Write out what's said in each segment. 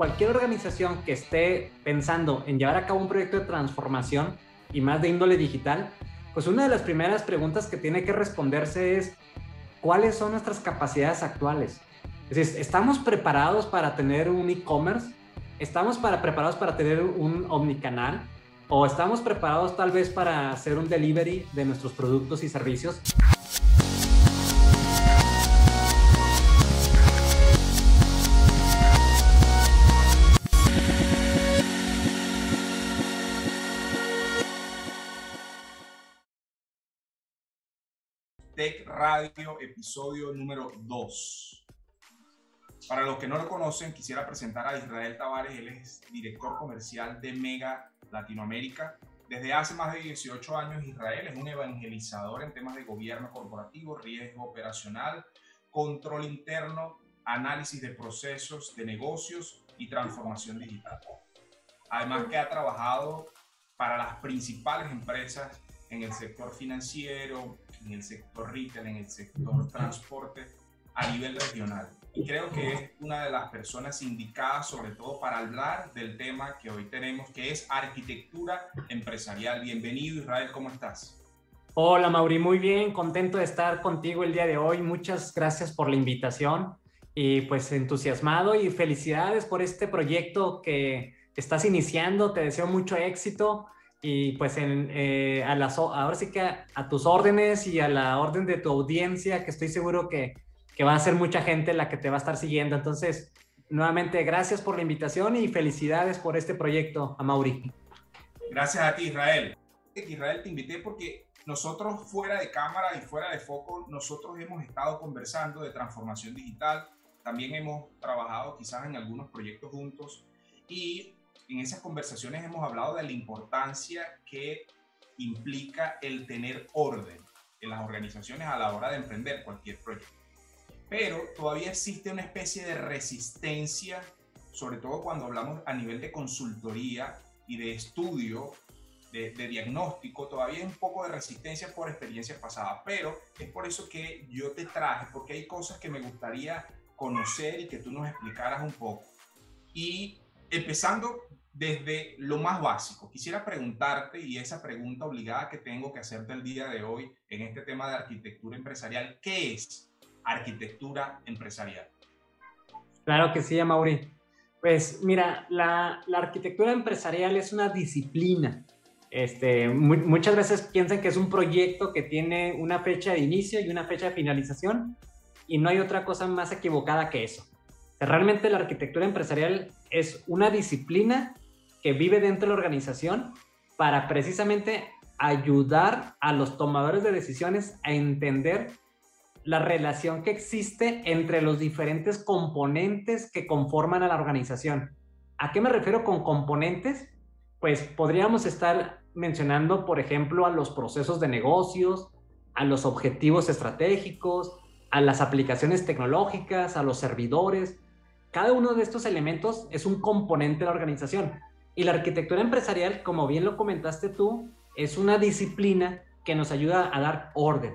cualquier organización que esté pensando en llevar a cabo un proyecto de transformación y más de índole digital, pues una de las primeras preguntas que tiene que responderse es, ¿cuáles son nuestras capacidades actuales? Es decir, ¿estamos preparados para tener un e-commerce? ¿Estamos para, preparados para tener un omnicanal? ¿O estamos preparados tal vez para hacer un delivery de nuestros productos y servicios? Tech Radio, episodio número 2. Para los que no lo conocen, quisiera presentar a Israel Tavares, él es director comercial de Mega Latinoamérica. Desde hace más de 18 años, Israel es un evangelizador en temas de gobierno corporativo, riesgo operacional, control interno, análisis de procesos de negocios y transformación digital. Además que ha trabajado para las principales empresas en el sector financiero, en el sector retail, en el sector transporte a nivel regional. Y creo que es una de las personas indicadas sobre todo para hablar del tema que hoy tenemos, que es arquitectura empresarial. Bienvenido Israel, ¿cómo estás? Hola Mauri, muy bien, contento de estar contigo el día de hoy. Muchas gracias por la invitación y pues entusiasmado y felicidades por este proyecto que estás iniciando. Te deseo mucho éxito y pues en, eh, a las, ahora sí que a, tus órdenes y a la orden de tu audiencia, que estoy seguro que, que, va a ser mucha gente la que te va a estar siguiendo. Entonces, nuevamente, gracias por la invitación y felicidades por este proyecto, a Mauri. Gracias a ti, Israel. Israel, te invité porque nosotros fuera de cámara y fuera de foco, nosotros hemos estado conversando de transformación digital, también hemos trabajado quizás en algunos proyectos juntos y en esas conversaciones hemos hablado de la importancia que implica el tener orden en las organizaciones a la hora de emprender cualquier proyecto. Pero todavía existe una especie de resistencia, sobre todo cuando hablamos a nivel de consultoría y de estudio, de, diagnóstico, todavía hay un poco de resistencia por experiencias pasadas. Pero es por eso que yo te traje, porque hay cosas que me gustaría conocer y que tú nos explicaras un poco. Y empezando desde lo más básico, quisiera preguntarte, y esa pregunta obligada que tengo que hacerte el día de hoy en este tema de arquitectura empresarial, ¿qué es arquitectura empresarial? Claro que sí, Mauri. Pues mira, la, la arquitectura empresarial es una disciplina. Este, muchas veces piensan que es un proyecto que tiene una fecha de inicio y una fecha de finalización, y no hay otra cosa más equivocada que eso. Realmente la arquitectura empresarial es una disciplina que vive dentro de la organización para precisamente ayudar a los tomadores de decisiones a entender la relación que existe entre los diferentes componentes que conforman a la organización. ¿A qué me refiero con componentes? Pues podríamos estar mencionando, por ejemplo, a los procesos de negocios, a los objetivos estratégicos, a las aplicaciones tecnológicas, a los servidores. Cada uno de estos elementos es un componente de la organización. Y la arquitectura empresarial, como bien lo comentaste tú, es una disciplina que nos ayuda a dar orden,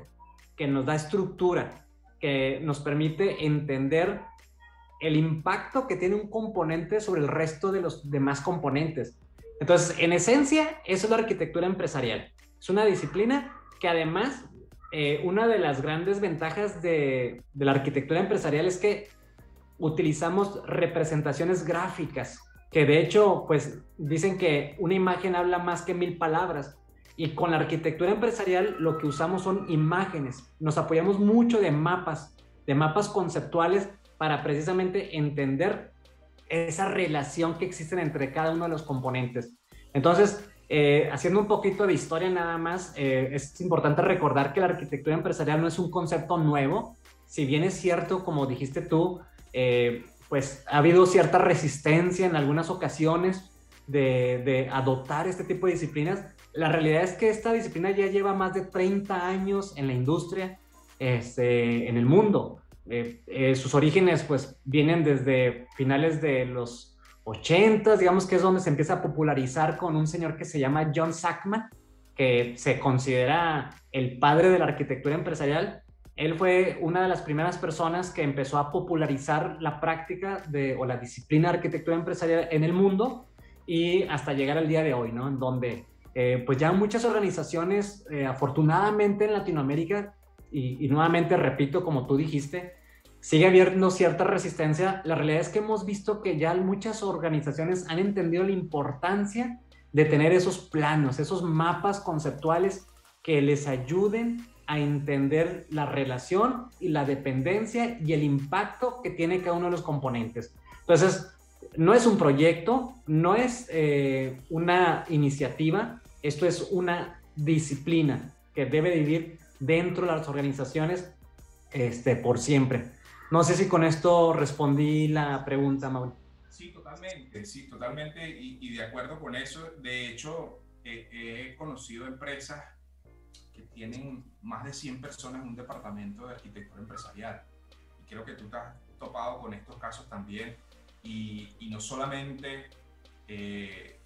que nos da estructura, que nos permite entender el impacto que tiene un componente sobre el resto de los demás componentes. Entonces, en esencia, eso es la arquitectura empresarial. Es una disciplina que además, eh, una de las grandes ventajas de, de la arquitectura empresarial es que utilizamos representaciones gráficas que de hecho, pues dicen que una imagen habla más que mil palabras. Y con la arquitectura empresarial lo que usamos son imágenes. Nos apoyamos mucho de mapas, de mapas conceptuales para precisamente entender esa relación que existe entre cada uno de los componentes. Entonces, eh, haciendo un poquito de historia nada más, eh, es importante recordar que la arquitectura empresarial no es un concepto nuevo. Si bien es cierto, como dijiste tú, eh, pues ha habido cierta resistencia en algunas ocasiones de, adoptar este tipo de disciplinas. La realidad es que esta disciplina ya lleva más de 30 años en la industria, este, en el mundo. Eh, eh, sus orígenes pues vienen desde finales de los 80, digamos que es donde se empieza a popularizar con un señor que se llama John Sackman, que se considera el padre de la arquitectura empresarial Él fue una de las primeras personas que empezó a popularizar la práctica de, o la disciplina de arquitectura empresarial en el mundo y hasta llegar al día de hoy, ¿no? En donde eh, pues ya muchas organizaciones, eh, afortunadamente en Latinoamérica, y, nuevamente repito, como tú dijiste, sigue habiendo cierta resistencia. La realidad es que hemos visto que ya muchas organizaciones han entendido la importancia de tener esos planos, esos mapas conceptuales que les ayuden a entender la relación y la dependencia y el impacto que tiene cada uno de los componentes. Entonces, no es un proyecto, no es eh, una iniciativa, esto es una disciplina que debe vivir dentro de las organizaciones este, por siempre. No sé si con esto respondí la pregunta, Mauri. Sí, totalmente, sí, totalmente, y, de acuerdo con eso. De hecho, he conocido empresas que tienen más de 100 personas en un departamento de arquitectura empresarial. Y creo que tú te topado con estos casos también. Y, no solamente, eh,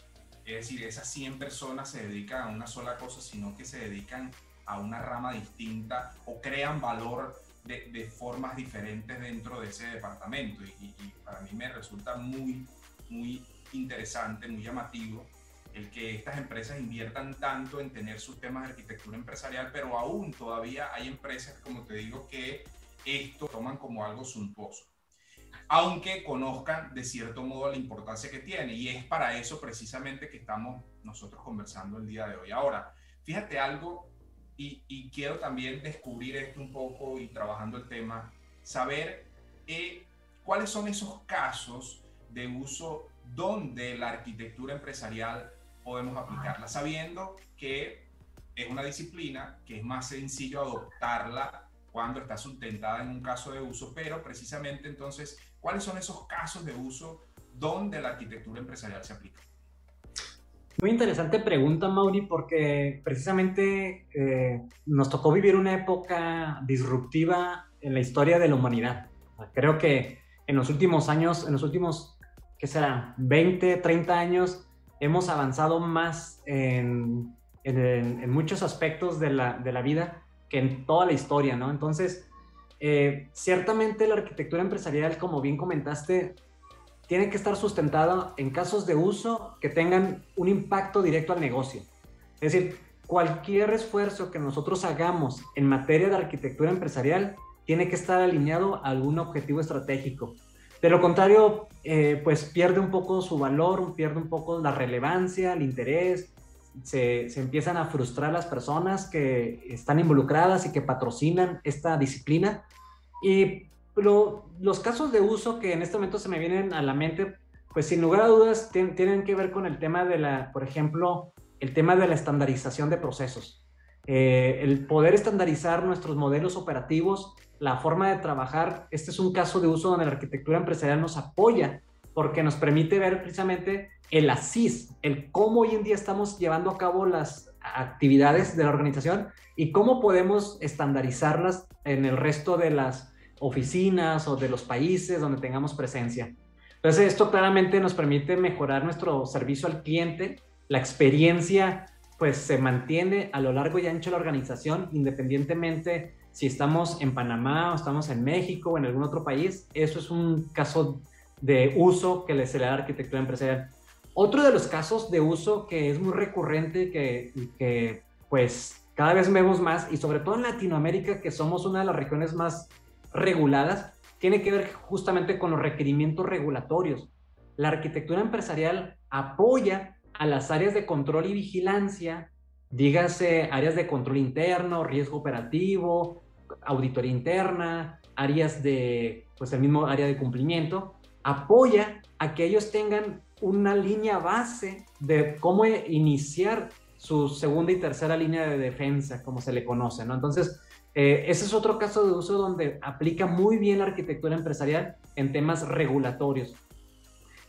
es decir, esas 100 personas se dedican a una sola cosa, sino que se dedican a una rama distinta o crean valor de, de formas diferentes dentro de ese departamento. Y, y, para mí me resulta muy, muy interesante, muy llamativo el que estas empresas inviertan tanto en tener sus temas de arquitectura empresarial, pero aún todavía hay empresas, como te digo, que esto toman como algo suntuoso, aunque conozcan de cierto modo la importancia que tiene. Y es para eso precisamente que estamos nosotros conversando el día de hoy. Ahora, fíjate algo, y, quiero también descubrir esto un poco y trabajando el tema, saber eh, cuáles son esos casos de uso donde la arquitectura empresarial podemos aplicarla, sabiendo que es una disciplina que es más sencillo adoptarla cuando está sustentada en un caso de uso, pero precisamente entonces, ¿cuáles son esos casos de uso donde la arquitectura empresarial se aplica? Muy interesante pregunta, Mauri, porque precisamente eh, nos tocó vivir una época disruptiva en la historia de la humanidad. Creo que en los últimos años, en los últimos, ¿qué será? 20, 30 años, hemos avanzado más en, muchos aspectos de la, vida que en toda la historia, ¿no? Entonces, eh, ciertamente la arquitectura empresarial, como bien comentaste, tiene que estar sustentada en casos de uso que tengan un impacto directo al negocio. Es decir, cualquier esfuerzo que nosotros hagamos en materia de arquitectura empresarial tiene que estar alineado a algún objetivo estratégico. De lo contrario, eh, pues pierde un poco su valor, pierde un poco la relevancia, el interés, se, empiezan a frustrar las personas que están involucradas y que patrocinan esta disciplina. Y los casos de uso que en este momento se me vienen a la mente, pues sin lugar a dudas tienen que ver con el tema de la, por ejemplo, el tema de la estandarización de procesos. Eh, el poder estandarizar nuestros modelos operativos la forma de trabajar. Este es un caso de uso donde la arquitectura empresarial nos apoya porque nos permite ver precisamente el ASIS, el cómo hoy en día estamos llevando a cabo las actividades de la organización y cómo podemos estandarizarlas en el resto de las oficinas o de los países donde tengamos presencia. Entonces, esto claramente nos permite mejorar nuestro servicio al cliente, la experiencia pues se mantiene a lo largo y ancho de la organización, independientemente si estamos en Panamá o estamos en México o en algún otro país, eso es un caso de uso que se le da a la arquitectura empresarial. Otro de los casos de uso que es muy recurrente, que, que pues cada vez vemos más, y sobre todo en Latinoamérica, que somos una de las regiones más reguladas, tiene que ver justamente con los requerimientos regulatorios. La arquitectura empresarial apoya a las áreas de control y vigilancia, dígase áreas de control interno, riesgo operativo, auditoría interna, áreas de, pues el mismo área de cumplimiento, apoya a que ellos tengan una línea base de cómo iniciar su segunda y tercera línea de defensa, como se le conoce, ¿no? Entonces, eh, ese es otro caso de uso donde aplica muy bien la arquitectura empresarial en temas regulatorios.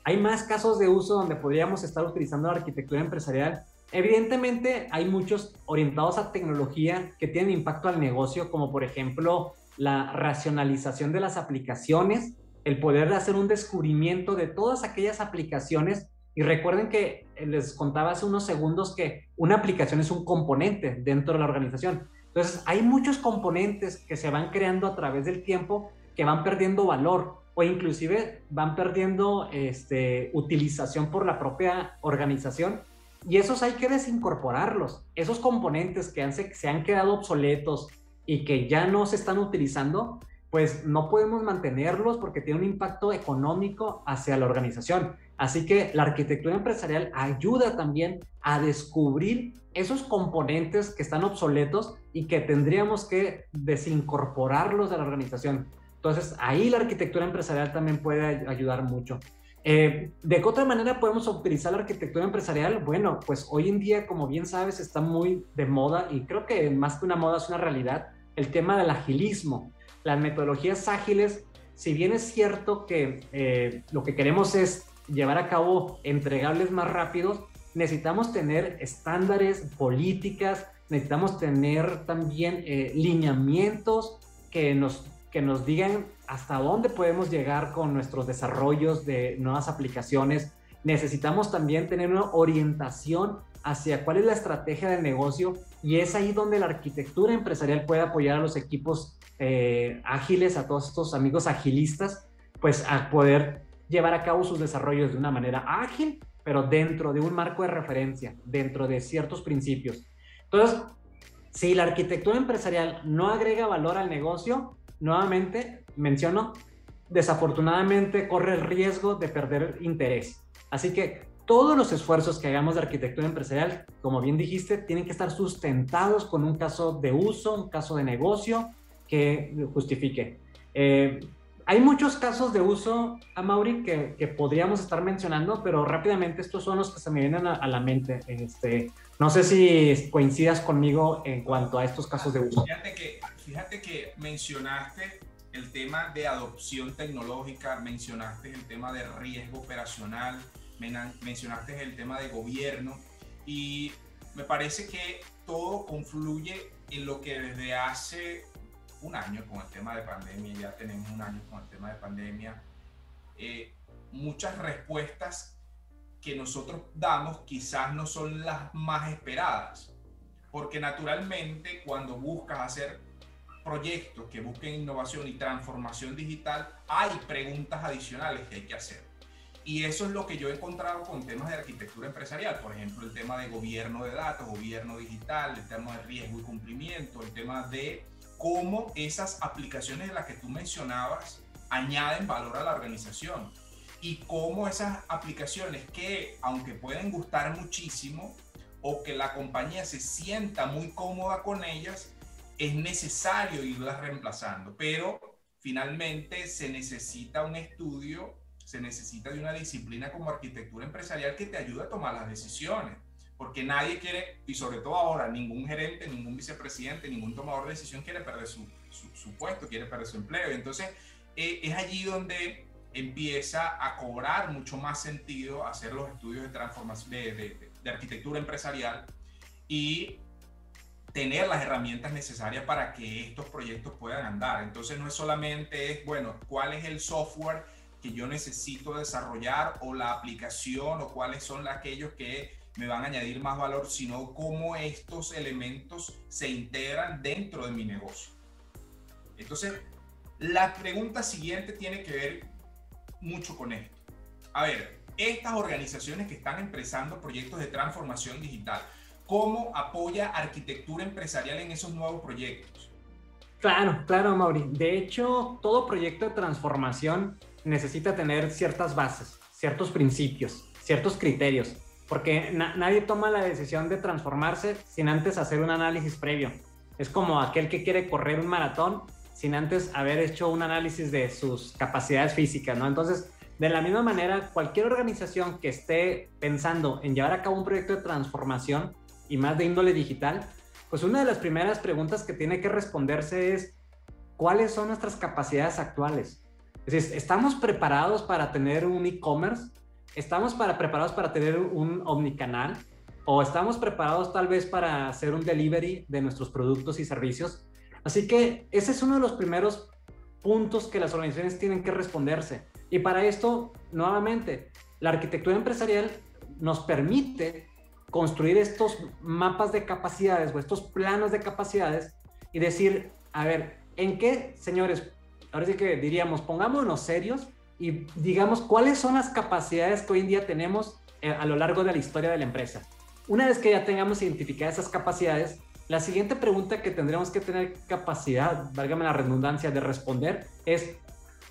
Hay más casos de uso donde podríamos estar utilizando la arquitectura empresarial Evidentemente hay muchos orientados a tecnología que tienen impacto al negocio, como por ejemplo la racionalización de las aplicaciones, el poder hacer un descubrimiento de todas aquellas aplicaciones. Y recuerden que les contaba hace unos segundos que una aplicación es un componente dentro de la organización. Entonces, hay muchos componentes que se van creando a través del tiempo que van perdiendo valor o inclusive van perdiendo este, utilización por la propia organización y esos hay que desincorporarlos. Esos componentes que se, se han quedado obsoletos y que ya no se están utilizando, pues no podemos mantenerlos porque tiene un impacto económico hacia la organización. Así que la arquitectura empresarial ayuda también a descubrir esos componentes que están obsoletos y que tendríamos que desincorporarlos de la organización. Entonces, ahí la arquitectura empresarial también puede ayudar mucho. Eh, ¿De qué otra manera podemos utilizar la arquitectura empresarial? Bueno, pues hoy en día, como bien sabes, está muy de moda y creo que más que una moda es una realidad el tema del agilismo las metodologías ágiles, si bien es cierto que eh, lo que queremos es llevar a cabo entregables más rápidos, necesitamos tener estándares, políticas, necesitamos tener también eh, lineamientos que nos, que nos digan hasta dónde podemos llegar con nuestros desarrollos de nuevas aplicaciones. Necesitamos también tener una orientación hacia cuál es la estrategia de negocio y es ahí donde la arquitectura empresarial puede apoyar a los equipos eh, ágiles, a todos estos amigos agilistas, pues a poder llevar a cabo sus desarrollos de una manera ágil, pero dentro de un marco de referencia, dentro de ciertos principios. Entonces, si la arquitectura empresarial no agrega valor al negocio, nuevamente menciono, desafortunadamente corre el riesgo de perder interés. Así que todos los esfuerzos que hagamos de arquitectura empresarial, como bien dijiste, tienen que estar sustentados con un caso de uso, un caso de negocio que justifique. Eh, hay muchos casos de uso, a Mauri, que, que, podríamos estar mencionando, pero rápidamente estos son los que se me vienen a, la mente. Este, no sé si coincidas conmigo en cuanto a estos casos de uso. Fíjate que, fíjate que mencionaste el tema de adopción tecnológica, mencionaste el tema de riesgo operacional, mencionaste el tema de gobierno y me parece que todo confluye en lo que desde hace un año con el tema de pandemia, ya tenemos un año con el tema de pandemia, eh, muchas respuestas que nosotros damos quizás no son las más esperadas, porque naturalmente cuando buscas hacer proyectos que busquen innovación y transformación digital, hay preguntas adicionales que hay que hacer. Y eso es lo que yo he encontrado con temas de arquitectura empresarial, por ejemplo, el tema de gobierno de datos, gobierno digital, el tema de riesgo y cumplimiento, el tema de cómo esas aplicaciones de las que tú mencionabas añaden valor a la organización y cómo esas aplicaciones que, aunque pueden gustar muchísimo o que la compañía se sienta muy cómoda con ellas, es necesario irlas reemplazando, pero finalmente se necesita un estudio, se necesita de una disciplina como arquitectura empresarial que te ayude a tomar las decisiones porque nadie quiere, y sobre todo ahora, ningún gerente, ningún vicepresidente, ningún tomador de decisión quiere perder su, su, puesto, quiere perder su empleo. Entonces eh, es allí donde empieza a cobrar mucho más sentido hacer los estudios de transformación, de, de, de arquitectura empresarial y tener las herramientas necesarias para que estos proyectos puedan andar. Entonces no es solamente es, bueno, cuál es el software que yo necesito desarrollar o la aplicación o cuáles son aquellos que me van a añadir más valor, sino cómo estos elementos se integran dentro de mi negocio. Entonces, la pregunta siguiente tiene que ver mucho con esto. A ver, estas organizaciones que están empezando proyectos de transformación digital, ¿cómo apoya arquitectura empresarial en esos nuevos proyectos? Claro, claro, Mauri. De hecho, todo proyecto de transformación necesita tener ciertas bases, ciertos principios, ciertos criterios porque nadie toma la decisión de transformarse sin antes hacer un análisis previo. Es como aquel que quiere correr un maratón sin antes haber hecho un análisis de sus capacidades físicas, ¿no? Entonces, de la misma manera, cualquier organización que esté pensando en llevar a cabo un proyecto de transformación y más de índole digital, pues una de las primeras preguntas que tiene que responderse es, ¿cuáles son nuestras capacidades actuales? Es decir, ¿estamos preparados para tener un e-commerce? ¿Estamos para, preparados para tener un omnicanal? ¿O estamos preparados tal vez para hacer un delivery de nuestros productos y servicios? Así que ese es uno de los primeros puntos que las organizaciones tienen que responderse. Y para esto, nuevamente, la arquitectura empresarial nos permite construir estos mapas de capacidades o estos planos de capacidades y decir, a ver, ¿en qué, señores? Ahora sí que diríamos, pongámonos serios y digamos cuáles son las capacidades que hoy en día tenemos eh, a lo largo de la historia de la empresa. Una vez que ya tengamos identificadas esas capacidades, la siguiente pregunta que tendremos que tener capacidad, válgame la redundancia, de responder es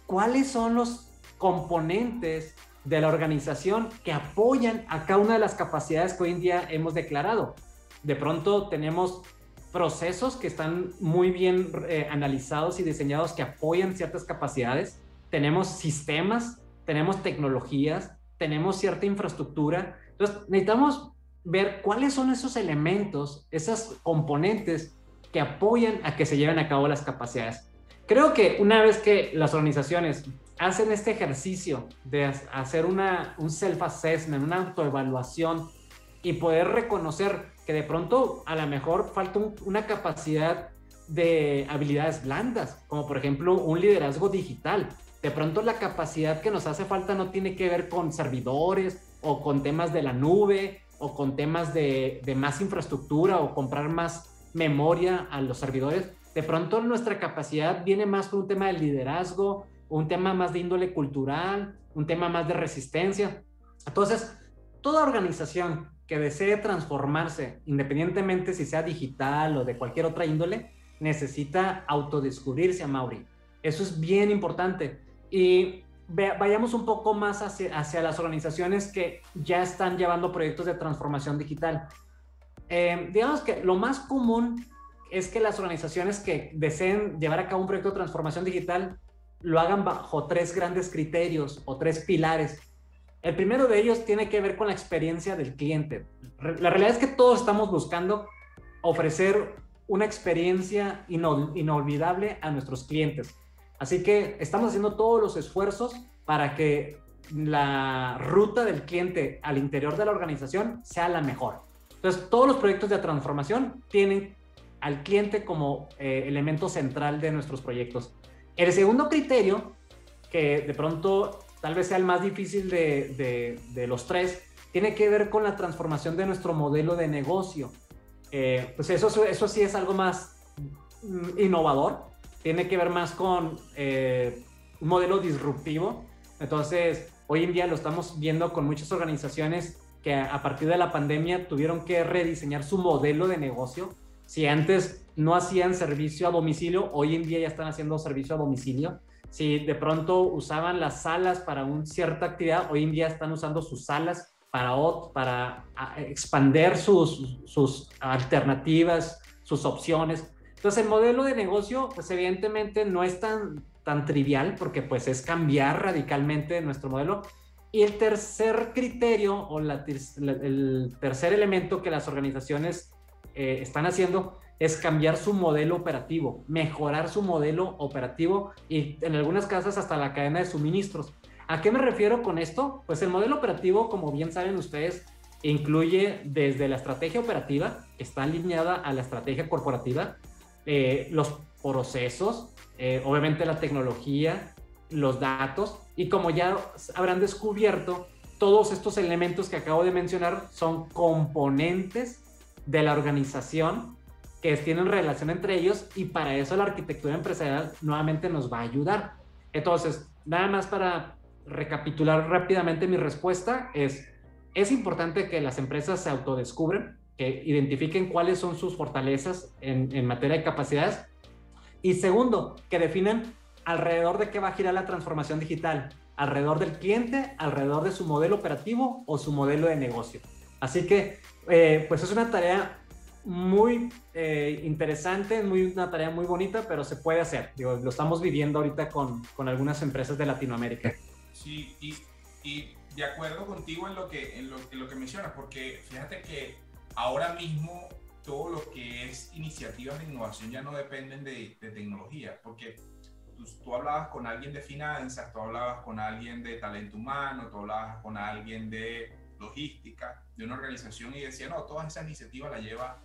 cuáles son los componentes de la organización que apoyan a cada una de las capacidades que hoy en día hemos declarado. De pronto tenemos procesos que están muy bien eh, analizados y diseñados que apoyan ciertas capacidades. Tenemos sistemas, tenemos tecnologías, tenemos cierta infraestructura. Entonces, necesitamos ver cuáles son esos elementos, esos componentes que apoyan a que se lleven a cabo las capacidades. Creo que una vez que las organizaciones hacen este ejercicio de hacer una, un self-assessment, una autoevaluación y poder reconocer que de pronto a lo mejor falta una capacidad de habilidades blandas, como por ejemplo un liderazgo digital. De pronto la capacidad que nos hace falta no tiene que ver con servidores o con temas de la nube o con temas de, de más infraestructura o comprar más memoria a los servidores. De pronto nuestra capacidad viene más con un tema de liderazgo, un tema más de índole cultural, un tema más de resistencia. Entonces, toda organización que desee transformarse, independientemente si sea digital o de cualquier otra índole, necesita autodescubrirse a Mauri. Eso es bien importante. Y vayamos un poco más hacia, las organizaciones que ya están llevando proyectos de transformación digital. Eh, digamos que lo más común es que las organizaciones que deseen llevar a cabo un proyecto de transformación digital lo hagan bajo tres grandes criterios o tres pilares. El primero de ellos tiene que ver con la experiencia del cliente. La realidad es que todos estamos buscando ofrecer una experiencia inolvidable a nuestros clientes. Así que estamos haciendo todos los esfuerzos para que la ruta del cliente al interior de la organización sea la mejor. Entonces, todos los proyectos de transformación tienen al cliente como eh, elemento central de nuestros proyectos. El segundo criterio, que de pronto tal vez sea el más difícil de, los tres, tiene que ver con la transformación de nuestro modelo de negocio. Eh, pues eso, eso sí es algo más mm, innovador, tiene que ver más con eh, un modelo disruptivo. Entonces, hoy en día lo estamos viendo con muchas organizaciones que a partir de la pandemia tuvieron que rediseñar su modelo de negocio. Si antes no hacían servicio a domicilio, hoy en día ya están haciendo servicio a domicilio. Si de pronto usaban las salas para una cierta actividad, hoy en día están usando sus salas para, para expander sus, sus alternativas, sus opciones. Entonces el modelo de negocio, pues evidentemente no es tan, tan trivial porque pues es cambiar radicalmente nuestro modelo. Y el tercer criterio o el tercer elemento que las organizaciones eh, están haciendo es cambiar su modelo operativo, mejorar su modelo operativo y en algunas casas hasta la cadena de suministros. ¿A qué me refiero con esto? Pues el modelo operativo, como bien saben ustedes, incluye desde la estrategia operativa, está alineada a la estrategia corporativa, eh, los procesos, eh, obviamente la tecnología, los datos, y como ya habrán descubierto, todos estos elementos que acabo de mencionar son componentes de la organización que tienen relación entre ellos y para eso la arquitectura empresarial nuevamente nos va a ayudar. Entonces, nada más para recapitular rápidamente mi respuesta es, es importante que las empresas se autodescubren, que identifiquen cuáles son sus fortalezas en, en materia de capacidades y segundo, que definan alrededor de qué va a girar la transformación digital, alrededor del cliente, alrededor de su modelo operativo o su modelo de negocio. Así que, eh, pues es una tarea muy eh, interesante, muy, una tarea muy bonita, pero se puede hacer. Digo, lo estamos viviendo ahorita con, con algunas empresas de Latinoamérica. Sí, y, y, de acuerdo contigo en lo, que, en lo, en lo que mencionas, porque fíjate que ahora mismo todo lo que es iniciativas de innovación ya no dependen de, de tecnología, porque tú, tú, hablabas con alguien de finanzas, tú hablabas con alguien de talento humano, tú hablabas con alguien de logística de una organización y decía, no, todas esas iniciativas las lleva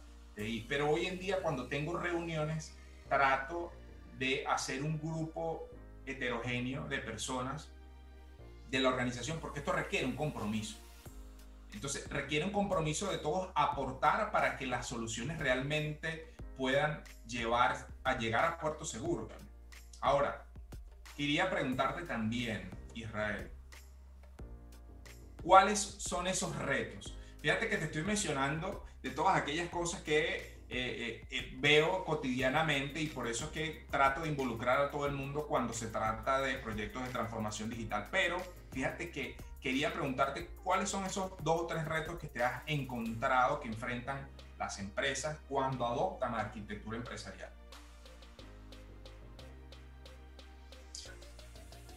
pero hoy en día cuando tengo reuniones, trato de hacer un grupo heterogéneo de personas de la organización, porque esto requiere un compromiso. Entonces, requiere un compromiso de todos aportar para que las soluciones realmente puedan llevar a llegar a puerto seguro. Ahora, quería preguntarte también, Israel, ¿cuáles son esos retos? Fíjate que te estoy mencionando de todas aquellas cosas que eh, eh, eh, veo cotidianamente y por eso es que trato de involucrar a todo el mundo cuando se trata de proyectos de transformación digital. Pero fíjate que quería preguntarte cuáles son esos dos o tres retos que te has encontrado que enfrentan las empresas cuando adoptan la arquitectura empresarial.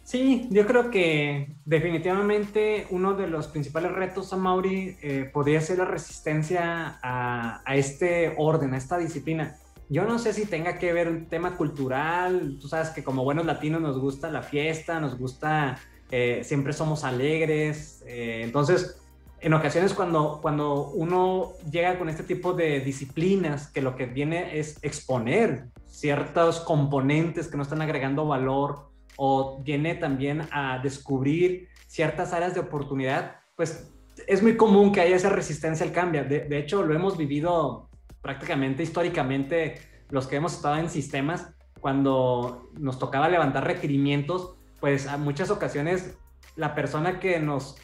Sí, yo creo que definitivamente uno de los principales retos a Mauri eh, podría ser la resistencia a, este orden, a esta disciplina. Yo no sé si tenga que ver un tema cultural, tú sabes que como buenos latinos nos gusta la fiesta, nos gusta, eh, siempre somos alegres, eh, entonces en ocasiones cuando, cuando uno llega con este tipo de disciplinas, que lo que viene es exponer ciertos componentes que no están agregando valor, o viene también a descubrir ciertas áreas de oportunidad, pues es muy común que haya esa resistencia al cambio. De, hecho, lo hemos vivido prácticamente históricamente los que hemos estado en sistemas, cuando nos tocaba levantar requerimientos, pues a muchas ocasiones la persona que nos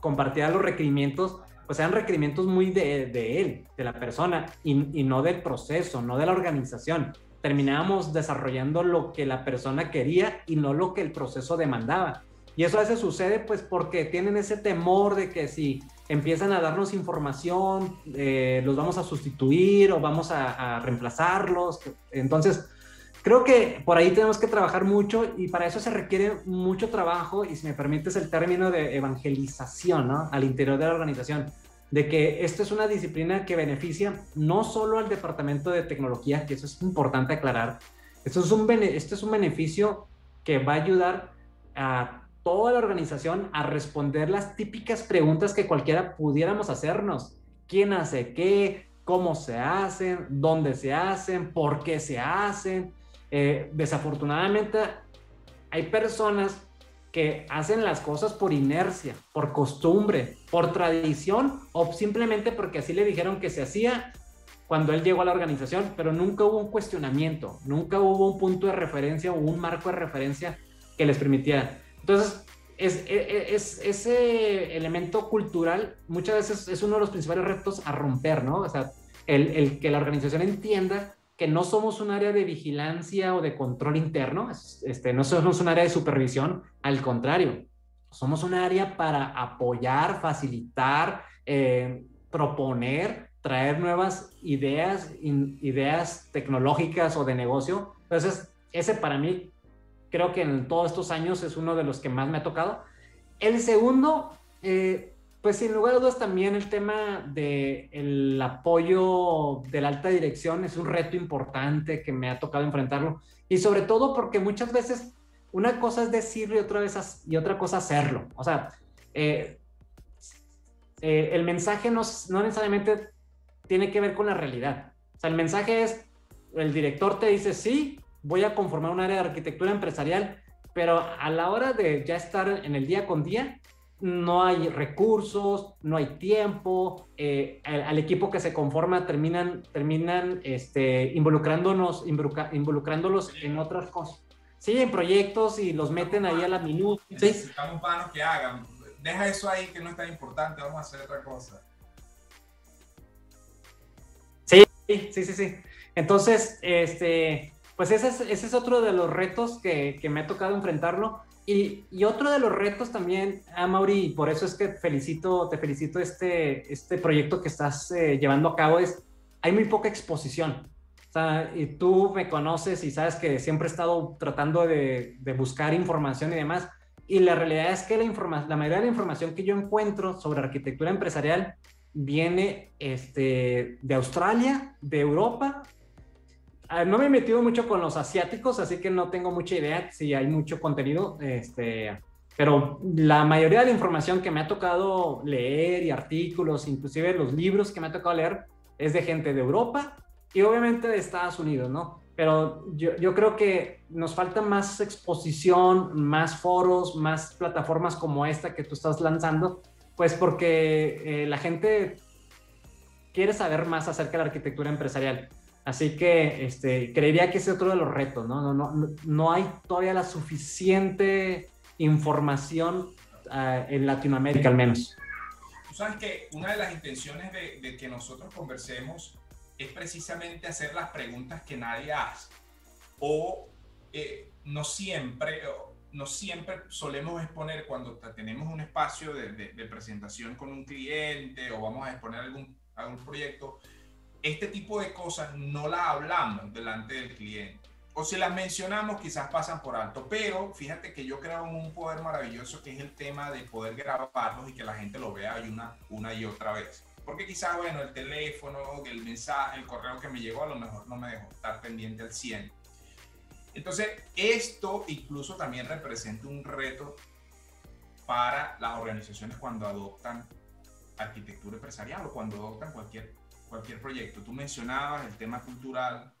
compartía los requerimientos, pues eran requerimientos muy de, de él, de la persona, y, y, no del proceso, no de la organización terminábamos desarrollando lo que la persona quería y no lo que el proceso demandaba. Y eso a veces sucede pues porque tienen ese temor de que si empiezan a darnos información, eh, los vamos a sustituir o vamos a, reemplazarlos. Entonces, creo que por ahí tenemos que trabajar mucho y para eso se requiere mucho trabajo y si me permites el término de evangelización ¿no? al interior de la organización de que esto es una disciplina que beneficia no solo al departamento de tecnología, que eso es importante aclarar, esto es un, beneficio que va a ayudar a toda la organización a responder las típicas preguntas que cualquiera pudiéramos hacernos. ¿Quién hace qué? ¿Cómo se hacen? ¿Dónde se hacen? ¿Por qué se hacen? Eh, desafortunadamente, hay personas que hacen las cosas por inercia, por costumbre, por tradición o simplemente porque así le dijeron que se hacía cuando él llegó a la organización, pero nunca hubo un cuestionamiento, nunca hubo un punto de referencia o un marco de referencia que les permitiera. Entonces, es, e, e, es, ese elemento cultural muchas veces es uno de los principales retos a romper, ¿no? O sea, el que la organización entienda que no somos un área de vigilancia o de control interno, este, no somos un área de supervisión, al contrario, somos un área para apoyar, facilitar, eh, proponer, traer nuevas ideas, ideas tecnológicas o de negocio. Entonces, ese para mí, creo que en todos estos años es uno de los que más me ha tocado. El segundo, eh, pues sin lugar a dudas también el tema del apoyo de la alta dirección es un reto importante que me ha tocado enfrentarlo y sobre todo porque muchas veces una cosa es decirlo y otra, vez, y otra cosa hacerlo. O sea, eh, eh, el mensaje no, no necesariamente tiene que ver con la realidad. O sea, el mensaje es, el director te dice, sí, voy a conformar un área de arquitectura empresarial, pero a la hora de ya estar en el día con día, no hay recursos, no hay tiempo, eh, al, equipo que se conforma terminan, terminan este, involucrándonos, involucrándolos en otras cosas. Sí, en proyectos y los meten ahí a la minuta. Necesitamos panos que hagan. Deja eso ahí que no es tan importante, vamos a hacer otra cosa. Sí, sí, sí, sí. Entonces, este, pues ese es, ese es otro de los retos que, que me ha tocado enfrentarlo y, otro de los retos también, a Mauri, y por eso es que felicito, te felicito este, este proyecto que estás eh, llevando a cabo, es hay muy poca exposición. O sea, y tú me conoces y sabes que siempre he estado tratando de, de buscar información y demás. Y la realidad es que la, la mayoría de la información que yo encuentro sobre arquitectura empresarial viene este, de Australia, de Europa Ah, no me he metido mucho con los asiáticos, así que no tengo mucha idea si hay mucho contenido, este, pero la mayoría de la información que me ha tocado leer y artículos, inclusive los libros que me ha tocado leer, es de gente de Europa y obviamente de Estados Unidos, ¿no? Pero yo, yo creo que nos falta más exposición, más foros, más plataformas como esta que tú estás lanzando, pues porque eh, la gente quiere saber más acerca de la arquitectura empresarial. Así que este, creería que ese es otro de los retos, ¿no? No, no, no hay todavía la suficiente información uh, en Latinoamérica al menos. Tú sabes que una de las intenciones de, de, que nosotros conversemos es precisamente hacer las preguntas que nadie hace. O eh, no siempre, no siempre solemos exponer cuando tenemos un espacio de, de, presentación con un cliente o vamos a exponer algún, algún proyecto, este tipo de cosas no las hablamos delante del cliente o si las mencionamos quizás pasan por alto, pero fíjate que yo creo un poder maravilloso que es el tema de poder grabarlos y que la gente lo vea una, una y otra vez. Porque quizás, bueno, el teléfono, el mensaje, el correo que me llegó a lo mejor no me dejó estar pendiente al 100. Entonces, esto incluso también representa un reto para las organizaciones cuando adoptan arquitectura empresarial o cuando adoptan cualquier, cualquier proyecto. Tú mencionabas el tema cultural,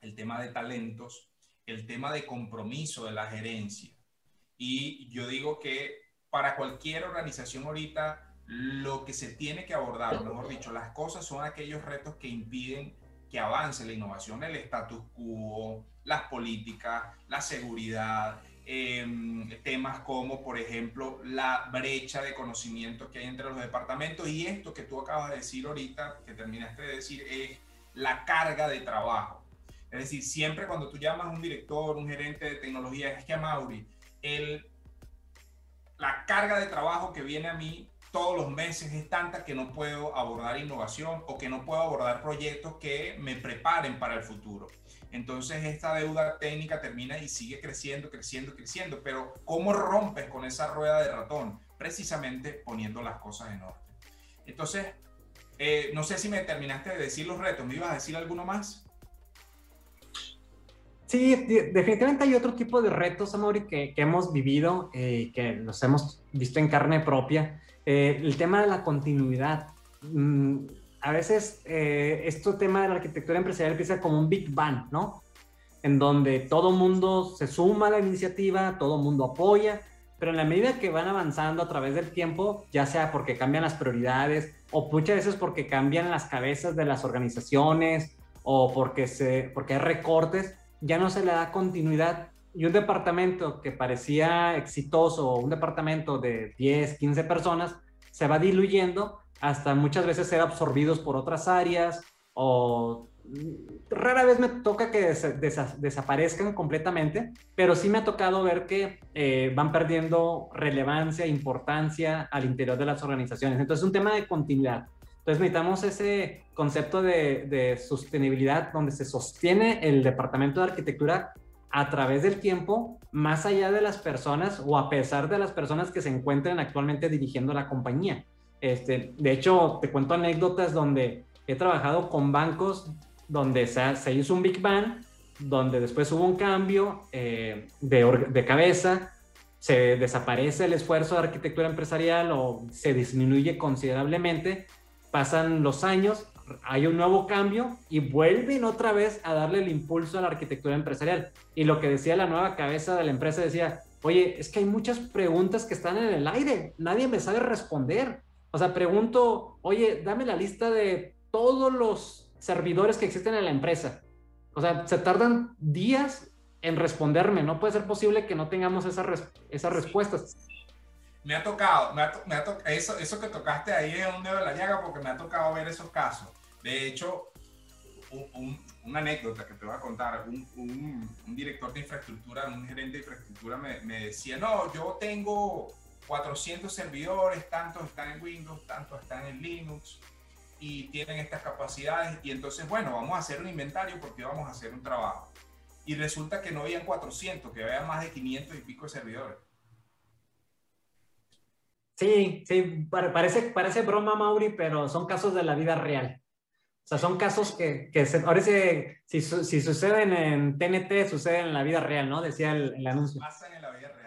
el tema de talentos, el tema de compromiso de la gerencia. Y yo digo que para cualquier organización ahorita, lo que se tiene que abordar, mejor dicho, las cosas son aquellos retos que impiden que avance la innovación, el status quo, las políticas, la seguridad, em, temas como, por ejemplo, la brecha de conocimiento que hay entre los departamentos y esto que tú acabas de decir ahorita, que terminaste de decir, es la carga de trabajo. Es decir, siempre cuando tú llamas a un director, un gerente de tecnología, es que a Mauri, el, la carga de trabajo que viene a mí todos los meses es tanta que no puedo abordar innovación o que no puedo abordar proyectos que me preparen para el futuro. Entonces esta deuda técnica termina y sigue creciendo, creciendo, creciendo. Pero ¿cómo rompes con esa rueda de ratón? Precisamente poniendo las cosas en orden. Entonces, eh, no sé si me terminaste de decir los retos. ¿Me ibas a decir alguno más? Sí, definitivamente hay otro tipo de retos, Amori, que, que hemos vivido y eh, que nos hemos visto en carne propia. Eh, el tema de la continuidad. Mm, a veces eh, este tema de la arquitectura empresarial empieza como un Big Bang, ¿no? En donde todo mundo se suma a la iniciativa, todo mundo apoya, pero en la medida que van avanzando a través del tiempo, ya sea porque cambian las prioridades o muchas veces porque cambian las cabezas de las organizaciones o porque, se, porque hay recortes, ya no se le da continuidad y un departamento que parecía exitoso, un departamento de 10, 15 personas, se va diluyendo hasta muchas veces ser absorbidos por otras áreas o rara vez me toca que desaparezcan completamente, pero sí me ha tocado ver que eh, van perdiendo relevancia, importancia al interior de las organizaciones. Entonces es un tema de continuidad. Entonces necesitamos ese concepto de, sostenibilidad donde se sostiene el departamento de arquitectura a través del tiempo, más allá de las personas o a pesar de las personas que se encuentren actualmente dirigiendo la compañía. Este, de hecho, te cuento anécdotas donde he trabajado con bancos donde se, se hizo un Big Bang, donde después hubo un cambio eh, de, de cabeza, se desaparece el esfuerzo de arquitectura empresarial o se disminuye considerablemente pasan los años, hay un nuevo cambio y vuelven otra vez a darle el impulso a la arquitectura empresarial. Y lo que decía la nueva cabeza de la empresa decía, oye, es que hay muchas preguntas que están en el aire, nadie me sabe responder. O sea, pregunto, oye, dame la lista de todos los servidores que existen en la empresa. O sea, se tardan días en responderme, no puede ser posible que no tengamos esas, esas respuestas me ha tocado, me ha, me ha eso, eso que tocaste ahí es un dedo de la llaga porque me ha tocado ver esos casos. De hecho, un, una anécdota que te voy a contar, un, un, director de infraestructura, un gerente de infraestructura me, me, decía, no, yo tengo 400 servidores, tantos están en Windows, tantos están en Linux y tienen estas capacidades y entonces, bueno, vamos a hacer un inventario porque vamos a hacer un trabajo. Y resulta que no habían 400, que había más de 500 y pico de servidores. Sí, sí, parece, parece broma, Mauri, pero son casos de la vida real. O sea, son casos que, que se, ahora si, si suceden en TNT, suceden en la vida real, ¿no? Decía el, anuncio. Pasan en la vida real.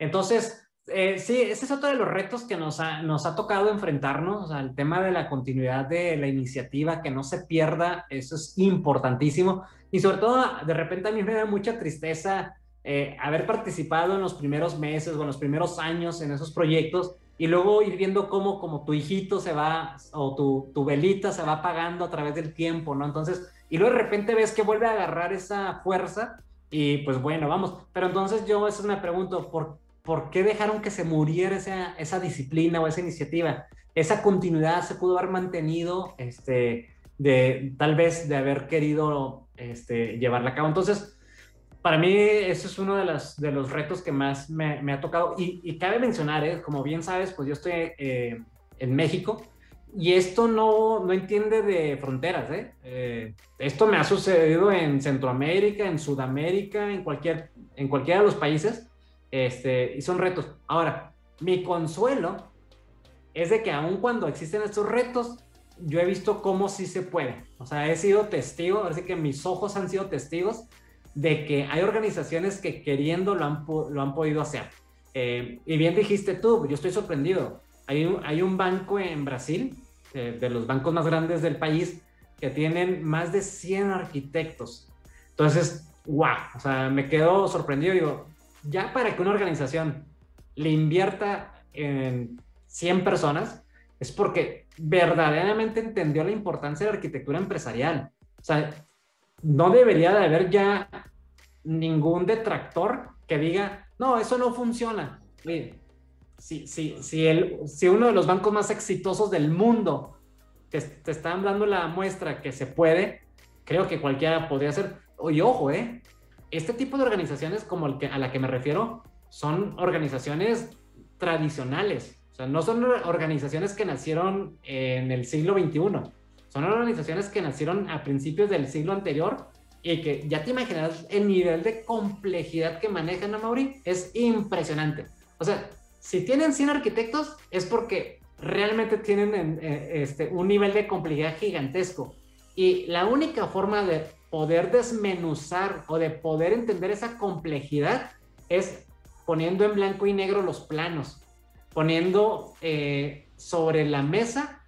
Entonces, eh, sí, ese es otro de los retos que nos ha, nos ha tocado enfrentarnos, el tema de la continuidad de la iniciativa, que no se pierda, eso es importantísimo. Y sobre todo, de repente a mí me da mucha tristeza eh, haber participado en los primeros meses o en los primeros años en esos proyectos y luego ir viendo cómo como tu hijito se va o tu, tu velita se va apagando a través del tiempo, ¿no? Entonces, y luego de repente ves que vuelve a agarrar esa fuerza y pues bueno, vamos. Pero entonces yo eso me pregunto, ¿por, ¿por qué dejaron que se muriera esa, esa disciplina o esa iniciativa? Esa continuidad se pudo haber mantenido, este, de tal vez de haber querido este, llevarla a cabo. Entonces, para mí eso es uno de, de los retos que más me, me ha tocado. Y, y, cabe mencionar, ¿eh? como bien sabes, pues yo estoy eh, en México y esto no, no entiende de fronteras. ¿eh? ¿eh? esto me ha sucedido en Centroamérica, en Sudamérica, en, cualquier, en cualquiera de los países. Este, y son retos. Ahora, mi consuelo es de que aun cuando existen estos retos, yo he visto cómo sí se puede. O sea, he sido testigo, así que mis ojos han sido testigos de que hay organizaciones que queriendo lo han, lo han podido hacer. Eh, y bien dijiste tú, yo estoy sorprendido. Hay un, hay un banco en Brasil, eh, de los bancos más grandes del país, que tienen más de 100 arquitectos. Entonces, wow, o sea, me quedo sorprendido. Digo, ya para que una organización le invierta en 100 personas, es porque verdaderamente entendió la importancia de la arquitectura empresarial. O sea, no debería de haber ya ningún detractor que diga, no, eso no funciona. Si, si, si, el, si uno de los bancos más exitosos del mundo te, te están dando la muestra que se puede, creo que cualquiera podría hacer. Y ojo, ¿eh? Este tipo de organizaciones como a la que me refiero son organizaciones tradicionales. O sea, no son organizaciones que nacieron en el siglo XXI son organizaciones que nacieron a principios del siglo anterior y que ya te imaginas el nivel de complejidad que manejan a Mauri es impresionante. O sea, si tienen 100 arquitectos es porque realmente tienen eh, este, un nivel de complejidad gigantesco. Y la única forma de poder desmenuzar o de poder entender esa complejidad es poniendo en blanco y negro los planos, poniendo eh, sobre la mesa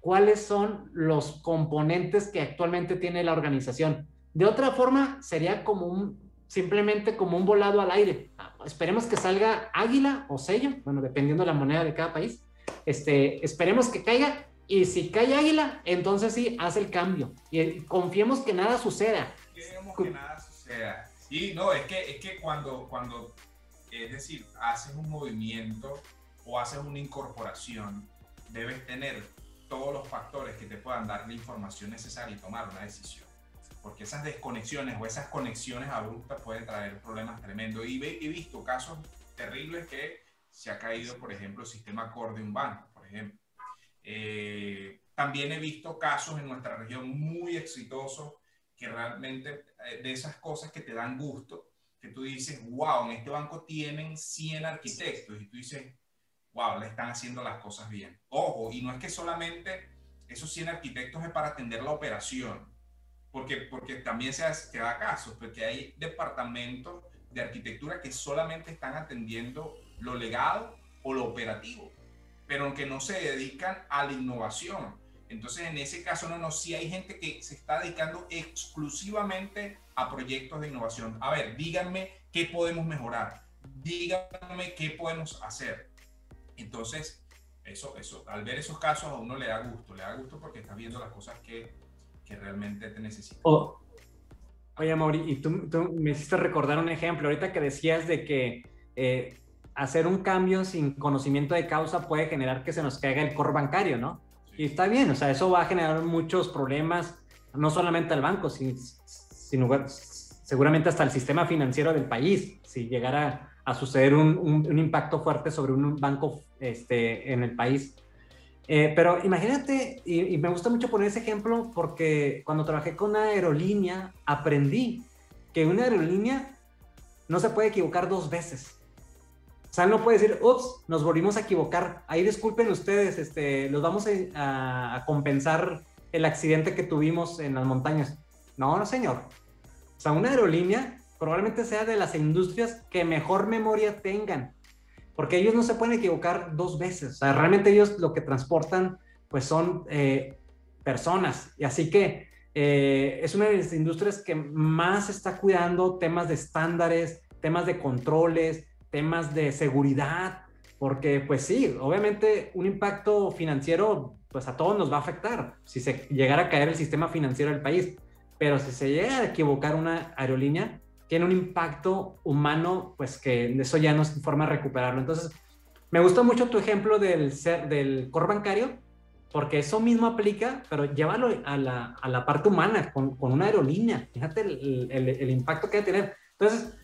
cuáles son los componentes que actualmente tiene la organización. De otra forma, sería como un, simplemente como un volado al aire. Esperemos que salga águila o sello, bueno, dependiendo de la moneda de cada país. Este, esperemos que caiga y si cae águila, entonces sí, hace el cambio. Y confiemos que nada suceda. Confiemos que nada suceda. Sí, no, es que, es que cuando, cuando, es decir, haces un movimiento o haces una incorporación, debes tener todos los factores que te puedan dar la información necesaria y tomar una decisión. Porque esas desconexiones o esas conexiones abruptas pueden traer problemas tremendos. Y he visto casos terribles que se ha caído, por ejemplo, el sistema core de un banco, por ejemplo. Eh, también he visto casos en nuestra región muy exitosos que realmente eh, de esas cosas que te dan gusto, que tú dices, wow, en este banco tienen 100 arquitectos y tú dices, wow, le están haciendo las cosas bien. Ojo, y no es que solamente esos 100 arquitectos es para atender la operación, porque, porque también se, se da casos, porque hay departamentos de arquitectura que solamente están atendiendo lo legado o lo operativo, pero aunque no se dedican a la innovación. Entonces, en ese caso, no, no, sí hay gente que se está dedicando exclusivamente a proyectos de innovación. A ver, díganme qué podemos mejorar, díganme qué podemos hacer. Entonces, eso, eso, al ver esos casos a uno le da gusto, le da gusto porque estás viendo las cosas que, que realmente te necesitan. oye, Mauri, y tú, tú, me hiciste recordar un ejemplo, ahorita que decías de que eh, hacer un cambio sin conocimiento de causa puede generar que se nos caiga el core bancario, ¿no? Y está bien, o sea, eso va a generar muchos problemas, no solamente al banco, sino, sino seguramente hasta el sistema financiero del país, si llegara a suceder un, un, impacto fuerte sobre un banco este, en el país. Eh, pero imagínate, y, me gusta mucho poner ese ejemplo porque cuando trabajé con una aerolínea aprendí que una aerolínea no se puede equivocar dos veces. Sea, no puede decir, ups, nos volvimos a equivocar. Ahí disculpen ustedes, este, los vamos a, a compensar el accidente que tuvimos en las montañas. No, no, señor. O sea, una aerolínea probablemente sea de las industrias que mejor memoria tengan, porque ellos no se pueden equivocar dos veces, o sea, realmente ellos lo que transportan pues son eh, personas, y así que eh, es una de las industrias que más está cuidando temas de estándares, temas de controles, temas de seguridad, porque pues sí, obviamente un impacto financiero pues a todos nos va a afectar si se llegara a caer el sistema financiero del país, pero si se llega a equivocar una aerolínea, tiene un impacto humano, pues que eso ya no es forma de recuperarlo. Entonces, me gustó mucho tu ejemplo del, ser, del core bancario, porque eso mismo aplica, pero llévalo a la, a la parte humana, con, con, una aerolínea. Fíjate el, el, el impacto que va a tener. Entonces,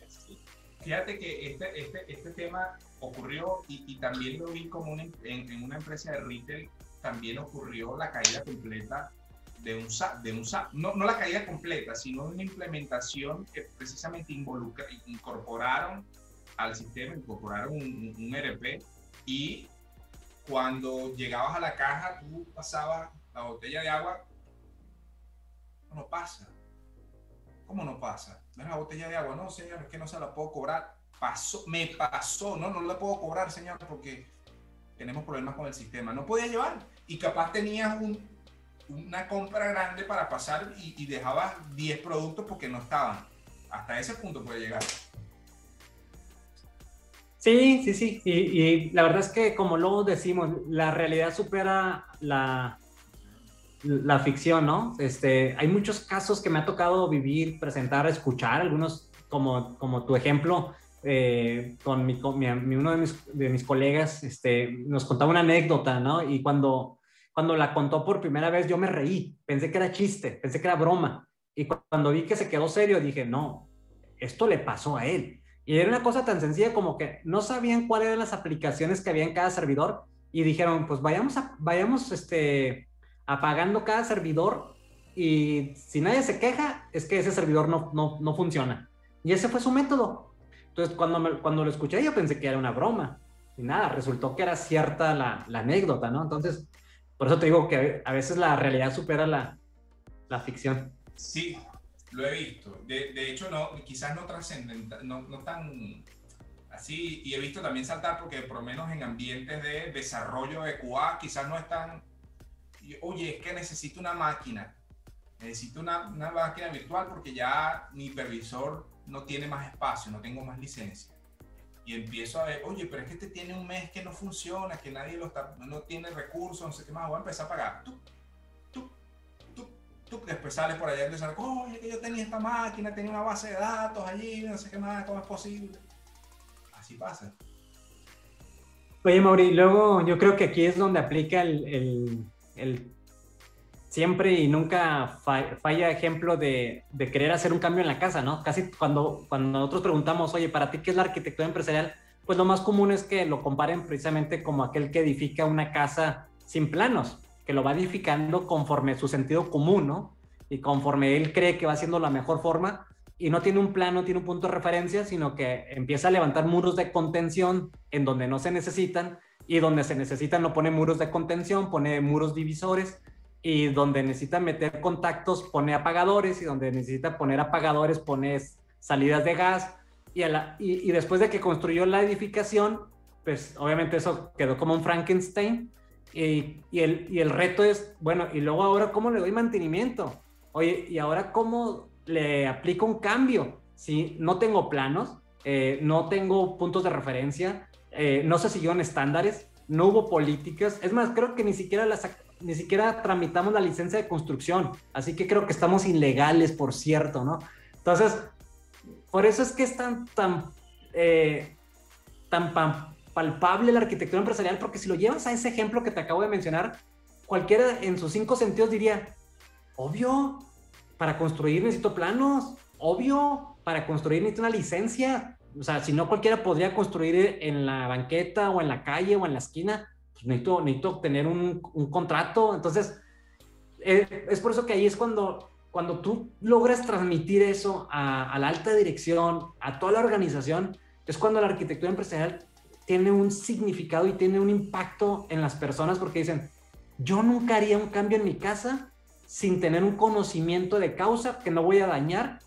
fíjate que este, este, este tema ocurrió y, también lo vi como en, en, una empresa de retail, también ocurrió la caída completa de un SAP, de un SAP. No, no la caída completa, sino una implementación que precisamente involucra, incorporaron al sistema, incorporaron un, un, un RP y cuando llegabas a la caja, tú pasabas la botella de agua, no pasa. ¿Cómo no pasa? No la botella de agua, no, señor, es que no se la puedo cobrar. Pasó, me pasó, no, no la puedo cobrar, señor, porque tenemos problemas con el sistema. No podía llevar. Y capaz tenías un, una compra grande para pasar y, y dejabas 10 productos porque no estaban. Hasta ese punto puede llegar. Sí, sí, sí. Y, y, la verdad es que, como luego decimos, la realidad supera la, la ficción, ¿no? Este, hay muchos casos que me ha tocado vivir, presentar, escuchar, algunos como, como tu ejemplo, eh, con, mi, con mi, uno de mis, de mis, colegas, este, nos contaba una anécdota, ¿no? Y cuando, cuando la contó por primera vez, yo me reí, pensé que era chiste, pensé que era broma. Y cuando vi que se quedó serio, dije, no, esto le pasó a él. Y era una cosa tan sencilla como que no sabían cuáles eran las aplicaciones que había en cada servidor y dijeron, pues vayamos, a, vayamos este, apagando cada servidor y si nadie se queja, es que ese servidor no, no, no funciona. Y ese fue su método. Entonces, cuando, cuando lo escuché, yo pensé que era una broma. Y nada, resultó que era cierta la, la anécdota, ¿no? Entonces, por eso te digo que a veces la realidad supera la, la ficción. Sí, lo he visto. De, de hecho, no, quizás no trascendental, no, no tan así. Y he visto también saltar porque por lo menos en ambientes de desarrollo de QA quizás no están... Oye, es que necesito una máquina. Necesito una, una máquina virtual porque ya mi hipervisor no tiene más espacio, no tengo más licencia. Y empiezo a ver, oye, pero es que este tiene un mes que no funciona, que nadie lo está, no tiene recursos, no sé qué más, voy a empezar a pagar. ¡Tup! tú después sales por allá y dices, oye, que yo tenía esta máquina, tenía una base de datos allí, no sé qué más, cómo es posible. Así pasa. Oye, Mauri, luego yo creo que aquí es donde aplica el, el, el siempre y nunca falla ejemplo de, de, querer hacer un cambio en la casa, ¿no? Casi cuando, cuando nosotros preguntamos, oye, ¿para ti qué es la arquitectura empresarial? Pues lo más común es que lo comparen precisamente como aquel que edifica una casa sin planos que lo va edificando conforme su sentido común, ¿no? Y conforme él cree que va siendo la mejor forma y no tiene un plan, no tiene un punto de referencia, sino que empieza a levantar muros de contención en donde no se necesitan y donde se necesitan no pone muros de contención, pone muros divisores y donde necesita meter contactos pone apagadores y donde necesita poner apagadores pone salidas de gas y, la, y, y después de que construyó la edificación, pues obviamente eso quedó como un Frankenstein y, y, el, y el reto es, bueno, y luego ahora, ¿cómo le doy mantenimiento? Oye, y ahora, ¿cómo le aplico un cambio? Si no tengo planos, eh, no tengo puntos de referencia, eh, no se siguieron estándares, no hubo políticas. Es más, creo que ni siquiera, las, ni siquiera tramitamos la licencia de construcción. Así que creo que estamos ilegales, por cierto, ¿no? Entonces, por eso es que es tan, tan, eh, tan, palpable la arquitectura empresarial, porque si lo llevas a ese ejemplo que te acabo de mencionar, cualquiera en sus cinco sentidos diría, obvio, para construir necesito planos, obvio, para construir necesito una licencia, o sea, si no cualquiera podría construir en la banqueta o en la calle o en la esquina, pues necesito, necesito tener un, un contrato, entonces, eh, es por eso que ahí es cuando, cuando tú logras transmitir eso a, a la alta dirección, a toda la organización, es cuando la arquitectura empresarial tiene un significado y tiene un impacto en las personas porque dicen, yo nunca haría un cambio en mi casa sin tener un conocimiento de causa que no voy a dañar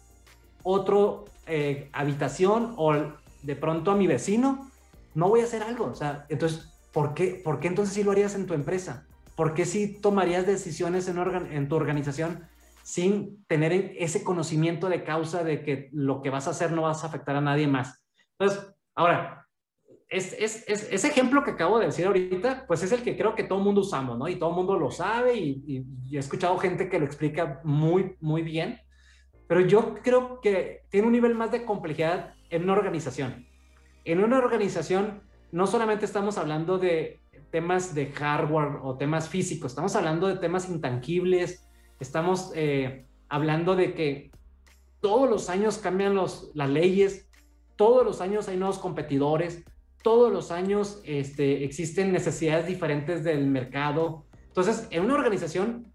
otro eh, habitación o de pronto a mi vecino, no voy a hacer algo. O sea, entonces, ¿por qué, ¿por qué entonces sí lo harías en tu empresa? ¿Por qué sí tomarías decisiones en, tu organización sin tener ese conocimiento de causa de que lo que vas a hacer no vas a afectar a nadie más? Entonces, ahora, es, es, ese ejemplo que acabo de decir ahorita, pues es el que creo que todo mundo usamos, ¿no? Y todo el mundo lo sabe y, he escuchado gente que lo explica muy, muy bien, pero yo creo que tiene un nivel más de complejidad en una organización. En una organización no solamente estamos hablando de temas de hardware o temas físicos, estamos hablando de temas intangibles, estamos eh, hablando de que todos los años cambian las leyes, todos los años hay nuevos competidores, todos los años este, existen necesidades diferentes del mercado. Entonces, en una organización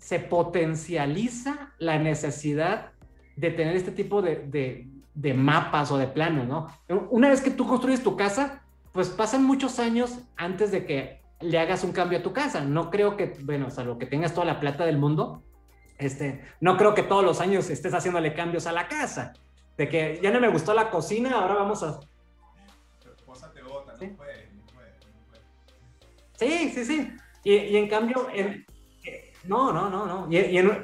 se potencializa la necesidad de tener este tipo de, de, mapas o de planos, ¿no? Una vez que tú construyes tu casa, pues pasan muchos años antes de que le hagas un cambio a tu casa. No creo que, bueno, salvo que tengas toda la plata del mundo, este, no creo que todos los años estés haciéndole cambios a la casa. De que ya no me gustó la cocina, ahora vamos a Sí, sí, sí. Y, en cambio, no, no, no, no.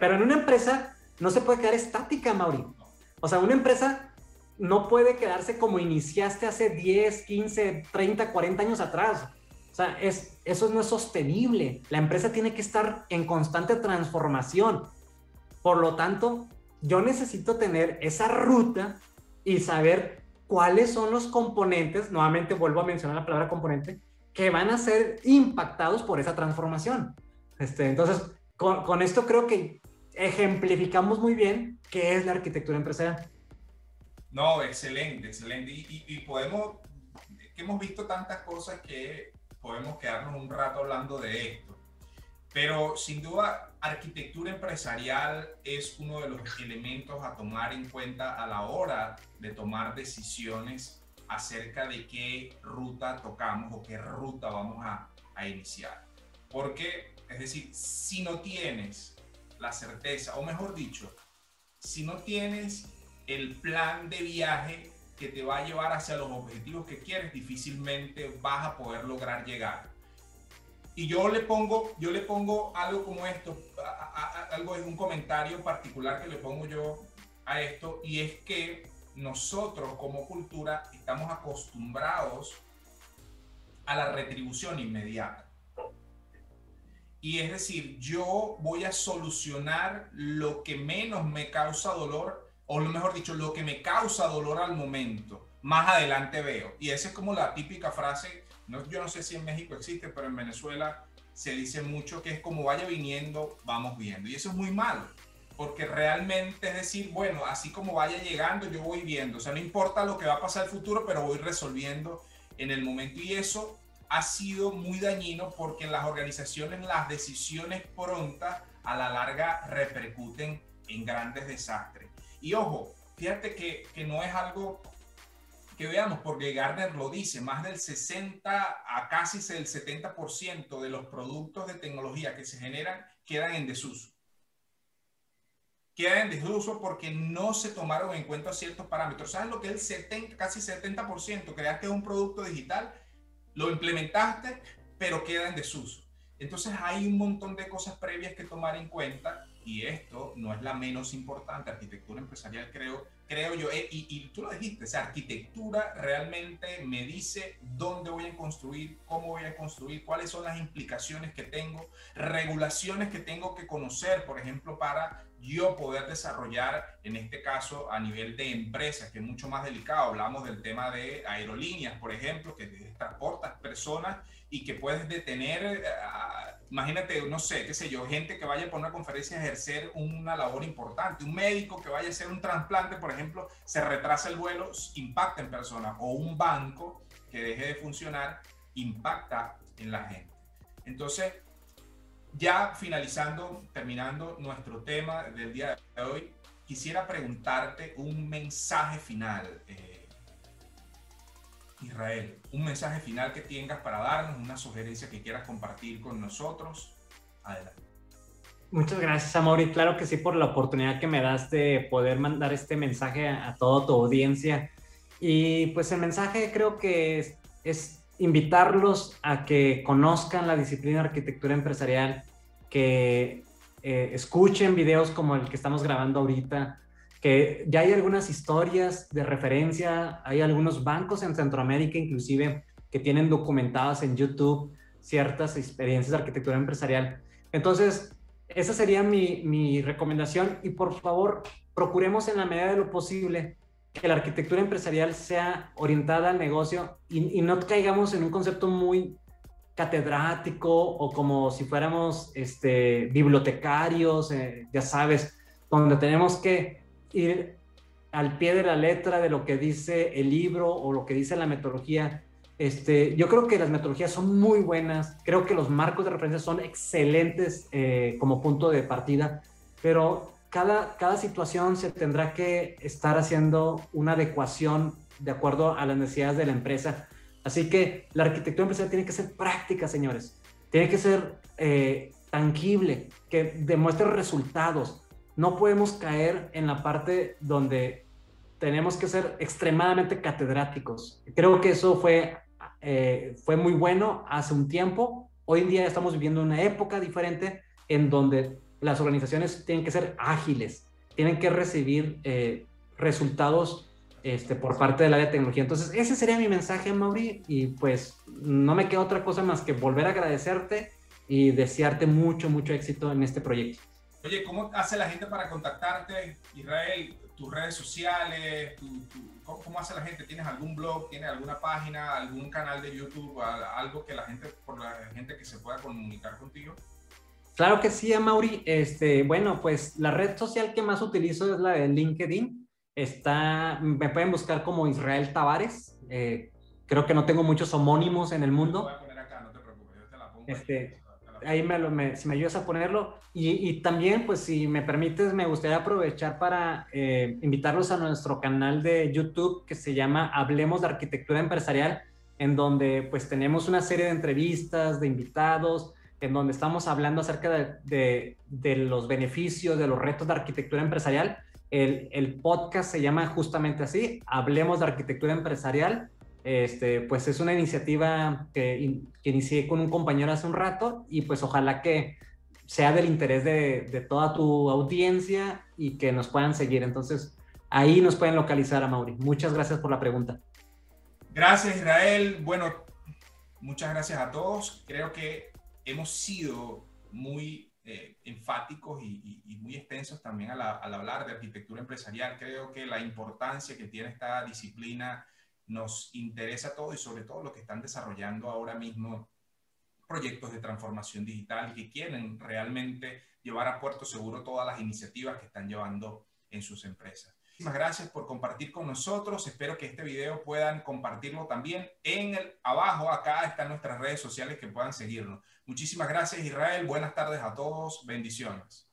pero en una empresa no se puede quedar estática, Mauri. O sea, una empresa no puede quedarse como iniciaste hace 10, 15, 30, 40 años atrás. O sea, es, eso no es sostenible. La empresa tiene que estar en constante transformación. Por lo tanto, yo necesito tener esa ruta y saber cuáles son los componentes, nuevamente vuelvo a mencionar la palabra componente, que van a ser impactados por esa transformación. Este, entonces, con, esto creo que ejemplificamos muy bien qué es la arquitectura empresarial. No, excelente, excelente. Y, podemos, que hemos visto tantas cosas que podemos quedarnos un rato hablando de esto. Pero sin duda, arquitectura empresarial es uno de los elementos a tomar en cuenta a la hora de tomar decisiones acerca de qué ruta tocamos o qué ruta vamos a, iniciar. Porque, es decir, si no tienes la certeza, o mejor dicho, si no tienes el plan de viaje que te va a llevar hacia los objetivos que quieres, difícilmente vas a poder lograr llegar. Y yo le pongo, yo le pongo algo como esto, algo es un comentario particular que le pongo yo a esto, y es que nosotros como cultura estamos acostumbrados a la retribución inmediata. Y es decir, yo voy a solucionar lo que menos me causa dolor, o lo mejor dicho, lo que me causa dolor al momento. Más adelante veo. Y esa es como la típica frase, no, yo no sé si en México existe, pero en Venezuela se dice mucho que es como vaya viniendo, vamos viendo. Y eso es muy malo porque realmente es decir, bueno, así como vaya llegando, yo voy viendo, o sea, no importa lo que va a pasar el futuro, pero voy resolviendo en el momento y eso ha sido muy dañino porque en las organizaciones las decisiones prontas a la larga repercuten en grandes desastres. Y ojo, fíjate que, que no es algo que veamos, porque Gardner lo dice, más del 60 a casi el 70% de los productos de tecnología que se generan quedan en desuso queda en desuso porque no se tomaron en cuenta ciertos parámetros. ¿Sabes lo que es el 70, casi 70%? Creaste un producto digital, lo implementaste, pero queda en desuso. Entonces hay un montón de cosas previas que tomar en cuenta y esto no es la menos importante. Arquitectura empresarial creo, creo yo, eh, y, tú lo dijiste, esa arquitectura realmente me dice dónde voy a construir, cómo voy a construir, cuáles son las implicaciones que tengo, regulaciones que tengo que conocer, por ejemplo, para yo poder desarrollar, en este caso, a nivel de empresas, que es mucho más delicado. Hablamos del tema de aerolíneas, por ejemplo, que transportas personas y que puedes detener, eh, imagínate, no sé, qué sé yo, gente que vaya por una conferencia a ejercer una labor importante, un médico que vaya a hacer un trasplante, por ejemplo, se retrasa el vuelo, impacta en personas, o un banco que deje de funcionar, impacta en la gente. Entonces, ya finalizando, terminando nuestro tema del día de hoy, quisiera preguntarte un mensaje final, eh, Israel, un mensaje final que tengas para darnos, una sugerencia que quieras compartir con nosotros. Adelante. Muchas gracias, Amaury. Claro que sí, por la oportunidad que me das de poder mandar este mensaje a, toda tu audiencia. Y pues el mensaje creo que es, es invitarlos a que conozcan la disciplina de arquitectura empresarial, que eh, escuchen videos como el que estamos grabando ahorita, que ya hay algunas historias de referencia, hay algunos bancos en Centroamérica inclusive que tienen documentadas en YouTube ciertas experiencias de arquitectura empresarial. Entonces, esa sería mi, mi recomendación y por favor, procuremos en la medida de lo posible que la arquitectura empresarial sea orientada al negocio y, y, no caigamos en un concepto muy catedrático o como si fuéramos este, bibliotecarios, eh, ya sabes, donde tenemos que ir al pie de la letra de lo que dice el libro o lo que dice la metodología. Este, yo creo que las metodologías son muy buenas, creo que los marcos de referencia son excelentes eh, como punto de partida, pero cada, cada situación se tendrá que estar haciendo una adecuación de acuerdo a las necesidades de la empresa. Así que la arquitectura empresarial tiene que ser práctica, señores. Tiene que ser eh, tangible, que demuestre resultados. No podemos caer en la parte donde tenemos que ser extremadamente catedráticos. Creo que eso fue eh, fue muy bueno hace un tiempo. Hoy en día estamos viviendo una época diferente en donde las organizaciones tienen que ser ágiles, tienen que recibir eh, resultados este, por parte del área de tecnología. Entonces, ese sería mi mensaje, Mauri, y pues no me queda otra cosa más que volver a agradecerte y desearte mucho, mucho éxito en este proyecto. Oye, ¿cómo hace la gente para contactarte, Israel? Tus redes sociales, tu, ¿cómo, hace la gente? ¿Tienes algún blog? ¿Tienes alguna página? ¿Algún canal de YouTube? ¿Algo que la gente, por la gente que se pueda comunicar contigo? Claro que sí, Mauri. Este, bueno, pues la red social que más utilizo es la de LinkedIn. Está, me pueden buscar como Israel Tavares. Eh, creo que no tengo muchos homónimos en el mundo. Voy a poner acá, no te preocupes, yo te la pongo. Este, ahí me, lo, me, si me ayudas a ponerlo. Y, y, también, pues si me permites, me gustaría aprovechar para eh, invitarlos a nuestro canal de YouTube que se llama Hablemos de Arquitectura Empresarial, en donde pues tenemos una serie de entrevistas, de invitados, en donde estamos hablando acerca de, de, de los beneficios, de los retos de arquitectura empresarial. El, el podcast se llama justamente así, Hablemos de Arquitectura Empresarial este, pues es una iniciativa que, inicié con un compañero hace un rato y pues ojalá que sea del interés de, toda tu audiencia y que nos puedan seguir. Entonces, ahí nos pueden localizar a Mauri. Muchas gracias por la pregunta. Gracias, Israel. Bueno, muchas gracias a todos. Creo que hemos sido muy eh, enfáticos y, muy extensos también al hablar de arquitectura empresarial. Creo que la importancia que tiene esta disciplina nos interesa todo y sobre todo los que están desarrollando ahora mismo proyectos de transformación digital y que quieren realmente llevar a puerto seguro todas las iniciativas que están llevando en sus empresas. Muchísimas gracias por compartir con nosotros. Espero que este video puedan compartirlo también. En el abajo acá están nuestras redes sociales que puedan seguirnos. Muchísimas gracias Israel. Buenas tardes a todos. Bendiciones.